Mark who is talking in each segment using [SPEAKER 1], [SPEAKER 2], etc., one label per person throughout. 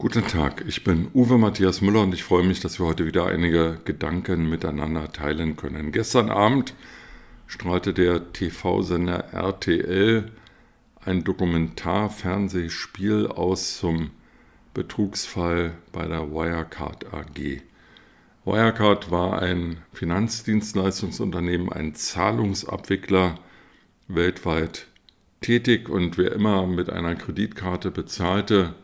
[SPEAKER 1] Guten Tag, ich bin Uwe Matthias Müller und ich freue mich, dass wir heute wieder einige Gedanken miteinander teilen können. Gestern Abend strahlte der TV-Sender RTL ein Dokumentar-Fernsehspiel aus zum Betrugsfall bei der Wirecard AG. Wirecard war ein Finanzdienstleistungsunternehmen, ein Zahlungsabwickler weltweit tätig und wer immer mit einer Kreditkarte bezahlte,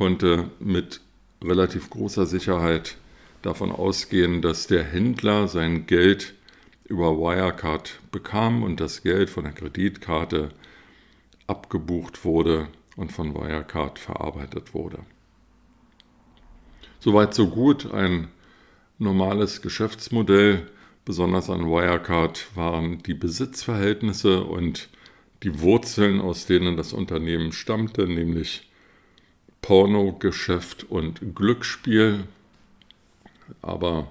[SPEAKER 1] konnte mit relativ großer Sicherheit davon ausgehen, dass der Händler sein Geld über Wirecard bekam und das Geld von der Kreditkarte abgebucht wurde und von Wirecard verarbeitet wurde. Soweit so gut, ein normales Geschäftsmodell. Besonders an Wirecard waren die Besitzverhältnisse und die Wurzeln, aus denen das Unternehmen stammte, nämlich Pornogeschäft und Glücksspiel. Aber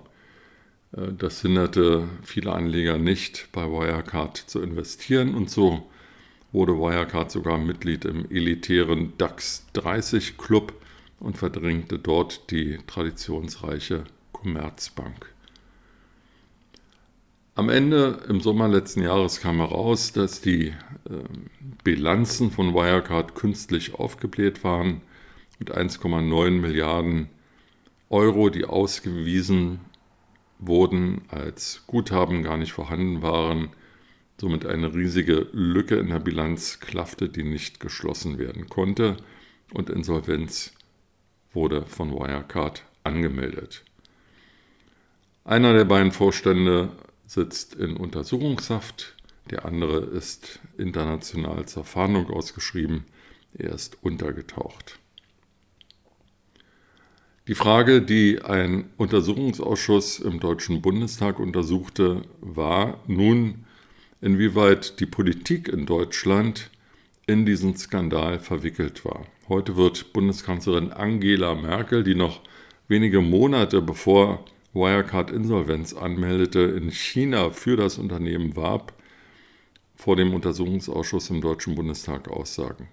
[SPEAKER 1] äh, das hinderte viele Anleger nicht, bei Wirecard zu investieren und so wurde Wirecard sogar Mitglied im elitären DAX 30 Club und verdrängte dort die traditionsreiche Commerzbank. Am Ende im Sommer letzten Jahres kam heraus, dass die äh, Bilanzen von Wirecard künstlich aufgebläht waren mit 1,9 Milliarden Euro, die ausgewiesen wurden, als Guthaben gar nicht vorhanden waren, somit eine riesige Lücke in der Bilanz klaffte, die nicht geschlossen werden konnte und Insolvenz wurde von Wirecard angemeldet. Einer der beiden Vorstände sitzt in Untersuchungshaft, der andere ist international zur Fahndung ausgeschrieben, er ist untergetaucht. Die Frage, die ein Untersuchungsausschuss im Deutschen Bundestag untersuchte, war nun, inwieweit die Politik in Deutschland in diesen Skandal verwickelt war. Heute wird Bundeskanzlerin Angela Merkel, die noch wenige Monate bevor Wirecard Insolvenz anmeldete, in China für das Unternehmen warb, vor dem Untersuchungsausschuss im Deutschen Bundestag aussagen.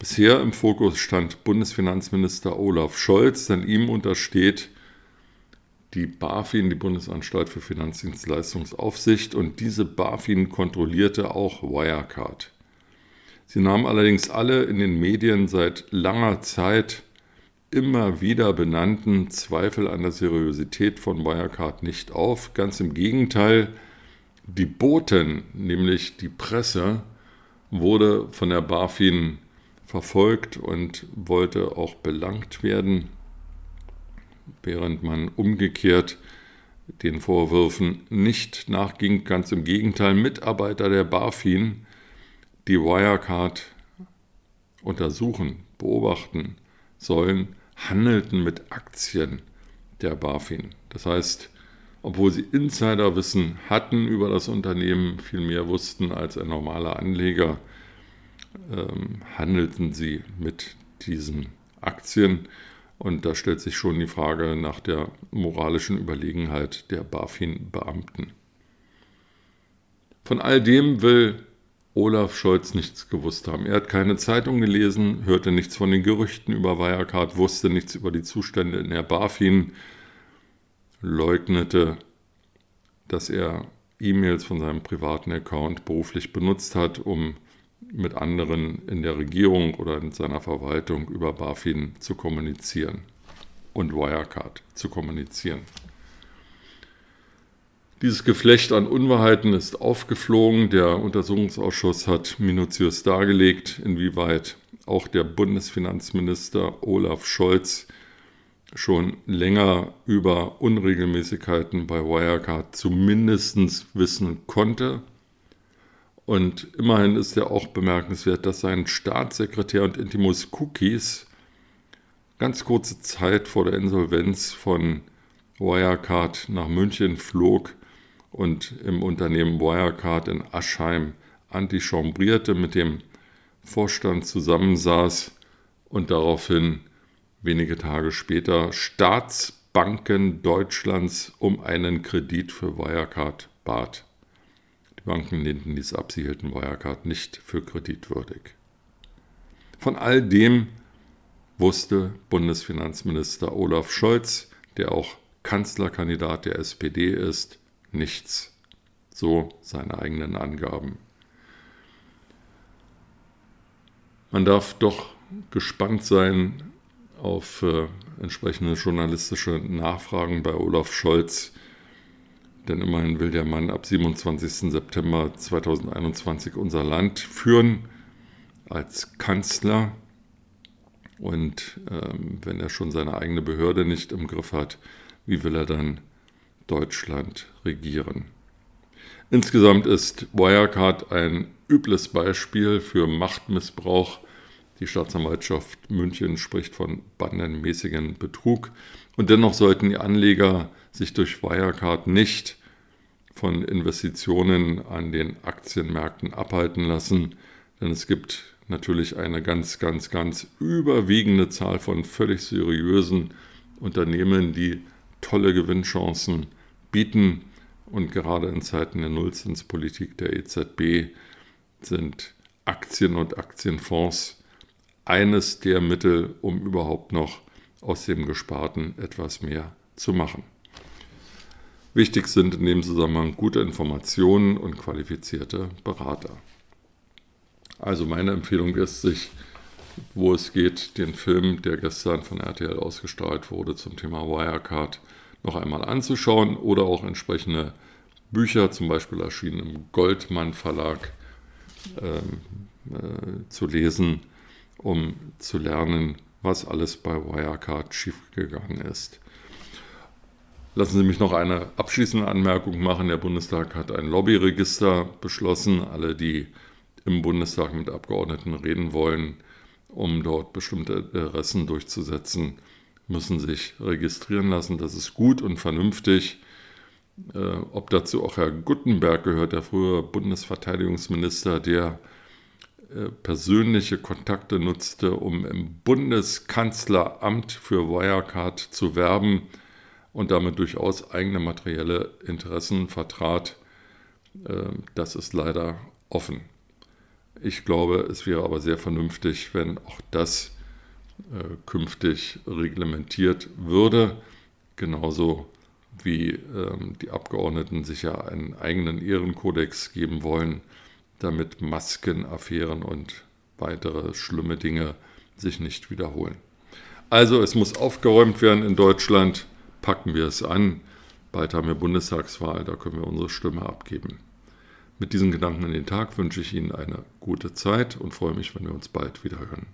[SPEAKER 1] Bisher im Fokus stand Bundesfinanzminister Olaf Scholz, denn ihm untersteht die BaFin, die Bundesanstalt für Finanzdienstleistungsaufsicht, und diese BaFin kontrollierte auch Wirecard. Sie nahm allerdings alle in den Medien seit langer Zeit immer wieder benannten Zweifel an der Seriosität von Wirecard nicht auf. Ganz im Gegenteil, die Boten, nämlich die Presse, wurde von der BaFin verfolgt und wollte auch belangt werden, während man umgekehrt den Vorwürfen nicht nachging. Ganz im Gegenteil, Mitarbeiter der BaFin, die Wirecard untersuchen, beobachten sollen, handelten mit Aktien der BaFin. Das heißt, obwohl sie Insiderwissen hatten über das Unternehmen, viel mehr wussten als ein normaler Anleger, ähm, handelten sie mit diesen Aktien. Und da stellt sich schon die Frage nach der moralischen Überlegenheit der BaFin-Beamten. Von all dem will Olaf Scholz nichts gewusst haben. Er hat keine Zeitung gelesen, hörte nichts von den Gerüchten über Wirecard, wusste nichts über die Zustände in der BaFin, leugnete, dass er E-Mails von seinem privaten Account beruflich benutzt hat, um mit anderen in der Regierung oder in seiner Verwaltung über BaFin zu kommunizieren und Wirecard zu kommunizieren. Dieses Geflecht an Unwahrheiten ist aufgeflogen. Der Untersuchungsausschuss hat minutiös dargelegt, inwieweit auch der Bundesfinanzminister Olaf Scholz schon länger über Unregelmäßigkeiten bei Wirecard zumindest wissen konnte und immerhin ist ja auch bemerkenswert, dass sein Staatssekretär und Intimus Cookies ganz kurze Zeit vor der Insolvenz von Wirecard nach München flog und im Unternehmen Wirecard in Aschheim antichambrierte, mit dem Vorstand zusammensaß und daraufhin wenige Tage später Staatsbanken Deutschlands um einen Kredit für Wirecard bat. Die Banken lehnten dies ab, sie hielten Wirecard nicht für kreditwürdig. Von all dem wusste Bundesfinanzminister Olaf Scholz, der auch Kanzlerkandidat der SPD ist, nichts. So seine eigenen Angaben. Man darf doch gespannt sein auf äh, entsprechende journalistische Nachfragen bei Olaf Scholz, denn immerhin will der Mann ab 27. September 2021 unser Land führen als Kanzler. Und ähm, wenn er schon seine eigene Behörde nicht im Griff hat, wie will er dann Deutschland regieren? Insgesamt ist Wirecard ein übles Beispiel für Machtmissbrauch. Die Staatsanwaltschaft München spricht von bandenmäßigen Betrug. Und dennoch sollten die Anleger sich durch Wirecard nicht von Investitionen an den Aktienmärkten abhalten lassen, denn es gibt natürlich eine ganz, ganz, ganz überwiegende Zahl von völlig seriösen Unternehmen, die tolle Gewinnchancen bieten. Und gerade in Zeiten der Nullzinspolitik der EZB sind Aktien und Aktienfonds eines der Mittel, um überhaupt noch aus dem Gesparten etwas mehr zu machen. Wichtig sind in dem Zusammenhang gute Informationen und qualifizierte Berater. Also meine Empfehlung ist, sich, wo es geht, den Film, der gestern von RTL ausgestrahlt wurde zum Thema Wirecard, noch einmal anzuschauen oder auch entsprechende Bücher, zum Beispiel erschienen im Goldmann Verlag, äh, äh, zu lesen, um zu lernen, was alles bei Wirecard schiefgegangen ist. Lassen Sie mich noch eine abschließende Anmerkung machen. Der Bundestag hat ein Lobbyregister beschlossen. Alle, die im Bundestag mit Abgeordneten reden wollen, um dort bestimmte Interessen durchzusetzen, müssen sich registrieren lassen. Das ist gut und vernünftig. Äh, ob dazu auch Herr Guttenberg gehört, der frühere Bundesverteidigungsminister, der äh, persönliche Kontakte nutzte, um im Bundeskanzleramt für Wirecard zu werben und damit durchaus eigene materielle Interessen vertrat. Äh, das ist leider offen. Ich glaube, es wäre aber sehr vernünftig, wenn auch das äh, künftig reglementiert würde, genauso wie ähm, die Abgeordneten sich ja einen eigenen Ehrenkodex geben wollen, damit Maskenaffären und weitere schlimme Dinge sich nicht wiederholen. Also es muss aufgeräumt werden in Deutschland, packen wir es an. Bald haben wir Bundestagswahl, da können wir unsere Stimme abgeben. Mit diesen Gedanken in den Tag wünsche ich Ihnen eine gute Zeit und freue mich, wenn wir uns bald wieder hören.